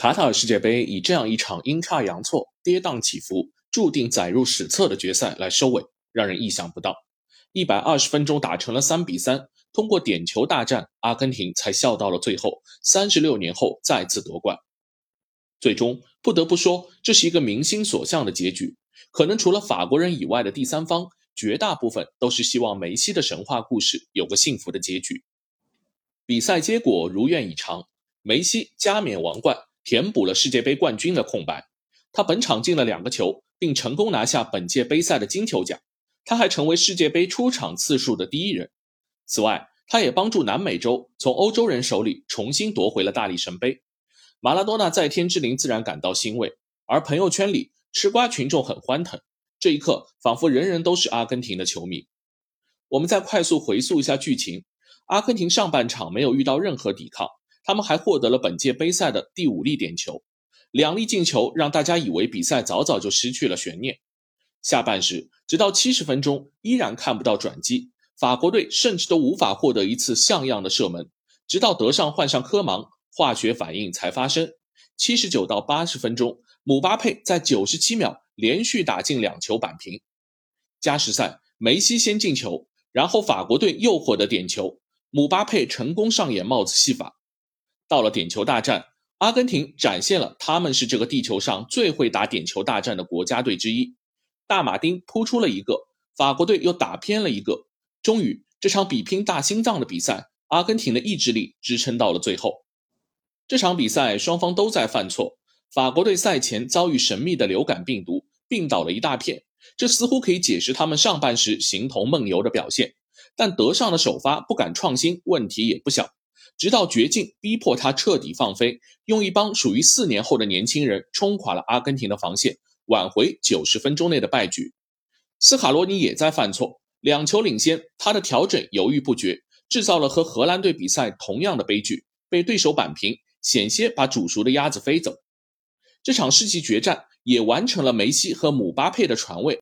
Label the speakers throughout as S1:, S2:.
S1: 卡塔尔世界杯以这样一场阴差阳错、跌宕起伏、注定载入史册的决赛来收尾，让人意想不到。一百二十分钟打成了三比三，通过点球大战，阿根廷才笑到了最后，三十六年后再次夺冠。最终不得不说，这是一个民心所向的结局。可能除了法国人以外的第三方，绝大部分都是希望梅西的神话故事有个幸福的结局。比赛结果如愿以偿，梅西加冕王冠。填补了世界杯冠军的空白，他本场进了两个球，并成功拿下本届杯赛的金球奖。他还成为世界杯出场次数的第一人。此外，他也帮助南美洲从欧洲人手里重新夺回了大力神杯。马拉多纳在天之灵自然感到欣慰，而朋友圈里吃瓜群众很欢腾。这一刻，仿佛人人都是阿根廷的球迷。我们再快速回溯一下剧情：阿根廷上半场没有遇到任何抵抗。他们还获得了本届杯赛的第五粒点球，两粒进球让大家以为比赛早早就失去了悬念。下半时，直到七十分钟依然看不到转机，法国队甚至都无法获得一次像样的射门，直到德尚换上科芒，化学反应才发生。七十九到八十分钟，姆巴佩在九十七秒连续打进两球扳平。加时赛，梅西先进球，然后法国队又获得点球，姆巴佩成功上演帽子戏法。到了点球大战，阿根廷展现了他们是这个地球上最会打点球大战的国家队之一。大马丁扑出了一个，法国队又打偏了一个。终于，这场比拼大心脏的比赛，阿根廷的意志力支撑到了最后。这场比赛双方都在犯错。法国队赛前遭遇神秘的流感病毒，病倒了一大片，这似乎可以解释他们上半时形同梦游的表现。但德尚的首发不敢创新，问题也不小。直到绝境逼迫他彻底放飞，用一帮属于四年后的年轻人冲垮了阿根廷的防线，挽回九十分钟内的败局。斯卡罗尼也在犯错，两球领先，他的调整犹豫不决，制造了和荷兰队比赛同样的悲剧，被对手扳平，险些把煮熟的鸭子飞走。这场世纪决战也完成了梅西和姆巴佩的传位，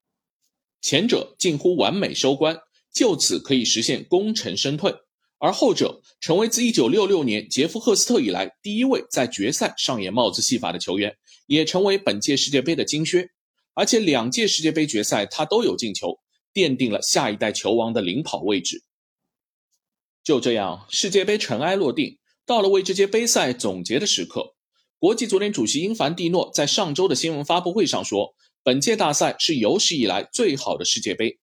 S1: 前者近乎完美收官，就此可以实现功成身退。而后者成为自1966年杰夫·赫斯特以来第一位在决赛上演帽子戏法的球员，也成为本届世界杯的金靴。而且两届世界杯决赛他都有进球，奠定了下一代球王的领跑位置。就这样，世界杯尘埃落定，到了为这届杯赛总结的时刻。国际足联主席英凡蒂诺在上周的新闻发布会上说：“本届大赛是有史以来最好的世界杯。”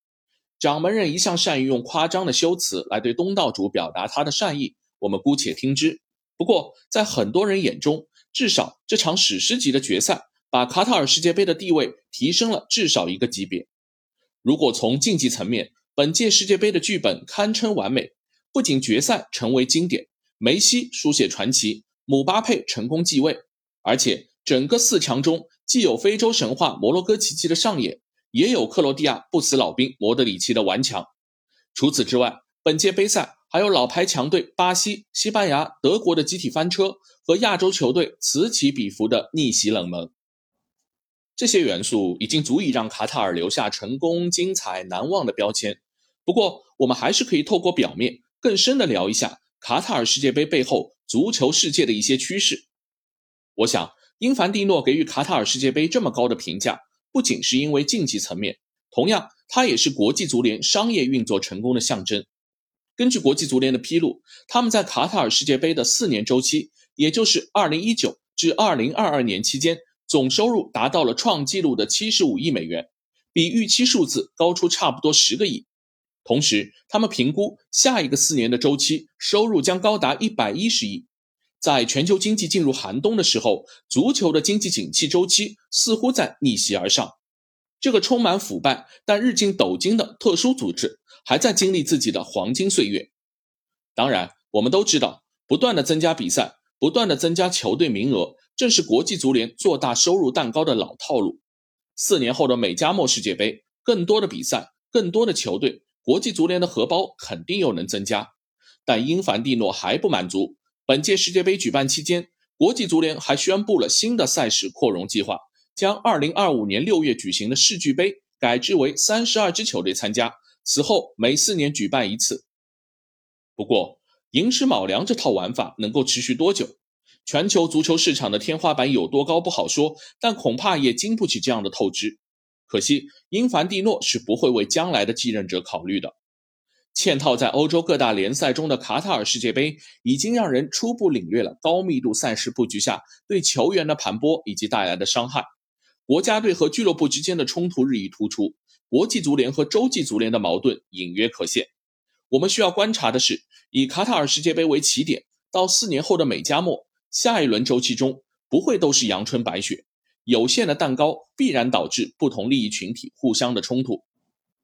S1: 掌门人一向善于用夸张的修辞来对东道主表达他的善意，我们姑且听之。不过，在很多人眼中，至少这场史诗级的决赛把卡塔尔世界杯的地位提升了至少一个级别。如果从竞技层面，本届世界杯的剧本堪称完美，不仅决赛成为经典，梅西书写传奇，姆巴佩成功继位，而且整个四强中既有非洲神话摩洛哥奇迹的上演。也有克罗地亚不死老兵莫德里奇的顽强。除此之外，本届杯赛还有老牌强队巴西、西班牙、德国的集体翻车和亚洲球队此起彼伏的逆袭冷门。这些元素已经足以让卡塔尔留下成功、精彩、难忘的标签。不过，我们还是可以透过表面更深的聊一下卡塔尔世界杯背后足球世界的一些趋势。我想，英凡蒂诺给予卡塔尔世界杯这么高的评价。不仅是因为竞技层面，同样，它也是国际足联商业运作成功的象征。根据国际足联的披露，他们在卡塔尔世界杯的四年周期，也就是2019至2022年期间，总收入达到了创纪录的75亿美元，比预期数字高出差不多十个亿。同时，他们评估下一个四年的周期收入将高达110亿。在全球经济进入寒冬的时候，足球的经济景气周期似乎在逆袭而上。这个充满腐败但日进斗金的特殊组织，还在经历自己的黄金岁月。当然，我们都知道，不断的增加比赛，不断的增加球队名额，正是国际足联做大收入蛋糕的老套路。四年后的美加墨世界杯，更多的比赛，更多的球队，国际足联的荷包肯定又能增加。但英凡蒂诺还不满足。本届世界杯举办期间，国际足联还宣布了新的赛事扩容计划，将2025年6月举行的世俱杯改制为32支球队参加，此后每四年举办一次。不过，寅吃卯粮这套玩法能够持续多久？全球足球市场的天花板有多高不好说，但恐怕也经不起这样的透支。可惜，英凡蒂诺是不会为将来的继任者考虑的。嵌套在欧洲各大联赛中的卡塔尔世界杯，已经让人初步领略了高密度赛事布局下对球员的盘剥以及带来的伤害。国家队和俱乐部之间的冲突日益突出，国际足联和洲际足联的矛盾隐约可现。我们需要观察的是，以卡塔尔世界杯为起点，到四年后的美加墨下一轮周期中，不会都是阳春白雪。有限的蛋糕必然导致不同利益群体互相的冲突。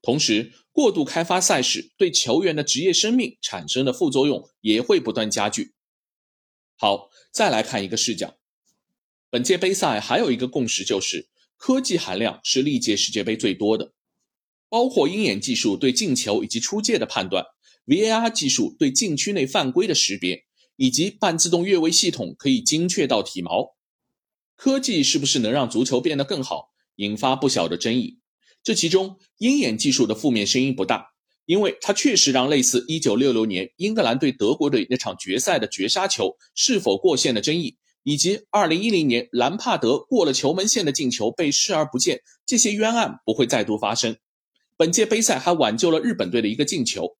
S1: 同时，过度开发赛事对球员的职业生命产生的副作用也会不断加剧。好，再来看一个视角。本届杯赛还有一个共识，就是科技含量是历届世界杯最多的，包括鹰眼技术对进球以及出界的判断，VAR 技术对禁区内犯规的识别，以及半自动越位系统可以精确到体毛。科技是不是能让足球变得更好，引发不小的争议。这其中，鹰眼技术的负面声音不大，因为它确实让类似1966年英格兰对德国队那场决赛的绝杀球是否过线的争议，以及2010年兰帕德过了球门线的进球被视而不见这些冤案不会再度发生。本届杯赛还挽救了日本队的一个进球，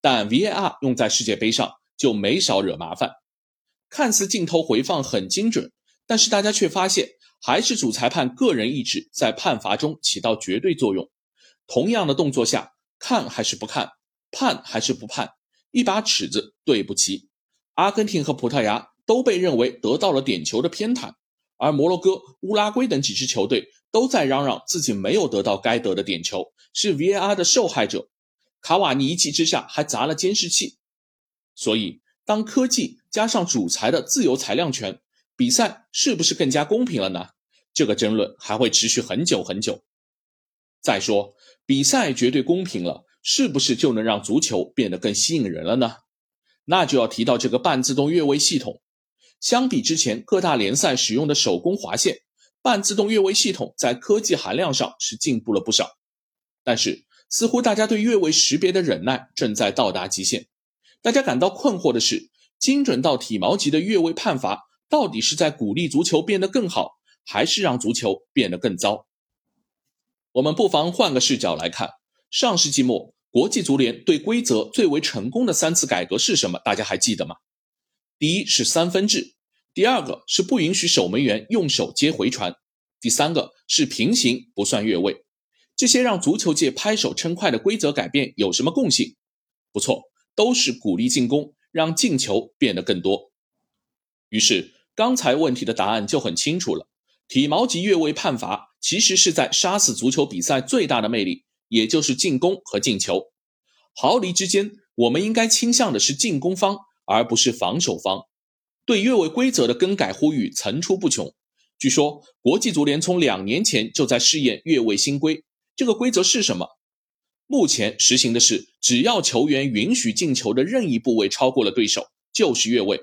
S1: 但 VAR 用在世界杯上就没少惹麻烦。看似镜头回放很精准，但是大家却发现。还是主裁判个人意志在判罚中起到绝对作用。同样的动作下，看还是不看，判还是不判，一把尺子对不齐。阿根廷和葡萄牙都被认为得到了点球的偏袒，而摩洛哥、乌拉圭等几支球队都在嚷嚷自己没有得到该得的点球，是 VAR 的受害者。卡瓦尼一气之下还砸了监视器。所以，当科技加上主裁的自由裁量权。比赛是不是更加公平了呢？这个争论还会持续很久很久。再说，比赛绝对公平了，是不是就能让足球变得更吸引人了呢？那就要提到这个半自动越位系统。相比之前各大联赛使用的手工划线，半自动越位系统在科技含量上是进步了不少。但是，似乎大家对越位识别的忍耐正在到达极限。大家感到困惑的是，精准到体毛级的越位判罚。到底是在鼓励足球变得更好，还是让足球变得更糟？我们不妨换个视角来看，上世纪末国际足联对规则最为成功的三次改革是什么？大家还记得吗？第一是三分制，第二个是不允许守门员用手接回传，第三个是平行不算越位。这些让足球界拍手称快的规则改变有什么共性？不错，都是鼓励进攻，让进球变得更多。于是。刚才问题的答案就很清楚了，体毛级越位判罚其实是在杀死足球比赛最大的魅力，也就是进攻和进球。毫厘之间，我们应该倾向的是进攻方，而不是防守方。对越位规则的更改呼吁层出不穷。据说国际足联从两年前就在试验越位新规，这个规则是什么？目前实行的是，只要球员允许进球的任意部位超过了对手，就是越位。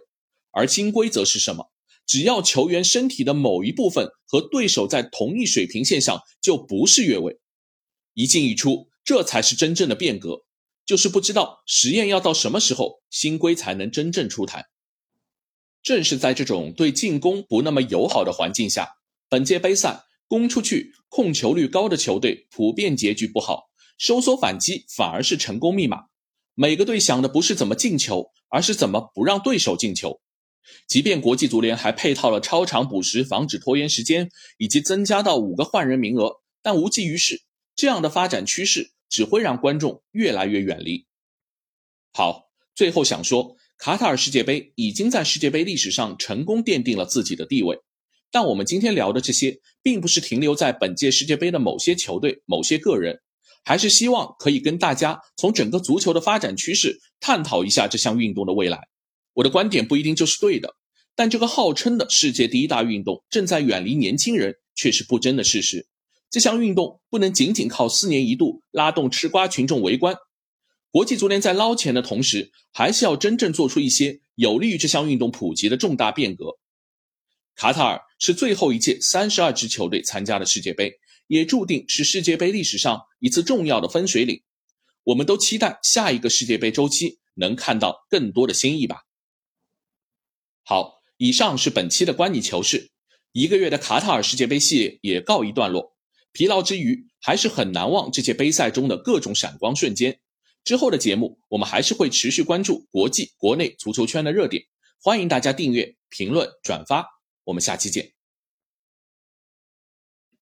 S1: 而新规则是什么？只要球员身体的某一部分和对手在同一水平线上，就不是越位。一进一出，这才是真正的变革。就是不知道实验要到什么时候，新规才能真正出台。正是在这种对进攻不那么友好的环境下，本届杯赛攻出去、控球率高的球队普遍结局不好，收缩反击反而是成功密码。每个队想的不是怎么进球，而是怎么不让对手进球。即便国际足联还配套了超长补时，防止拖延时间，以及增加到五个换人名额，但无济于事。这样的发展趋势只会让观众越来越远离。好，最后想说，卡塔尔世界杯已经在世界杯历史上成功奠定了自己的地位。但我们今天聊的这些，并不是停留在本届世界杯的某些球队、某些个人，还是希望可以跟大家从整个足球的发展趋势探讨一下这项运动的未来。我的观点不一定就是对的，但这个号称的世界第一大运动正在远离年轻人，却是不争的事实。这项运动不能仅仅靠四年一度拉动吃瓜群众围观，国际足联在捞钱的同时，还是要真正做出一些有利于这项运动普及的重大变革。卡塔尔是最后一届三十二支球队参加的世界杯，也注定是世界杯历史上一次重要的分水岭。我们都期待下一个世界杯周期能看到更多的新意吧。好，以上是本期的观你球事，一个月的卡塔尔世界杯系列也告一段落。疲劳之余，还是很难忘这届杯赛中的各种闪光瞬间。之后的节目，我们还是会持续关注国际、国内足球圈的热点，欢迎大家订阅、评论、转发。我们下期见。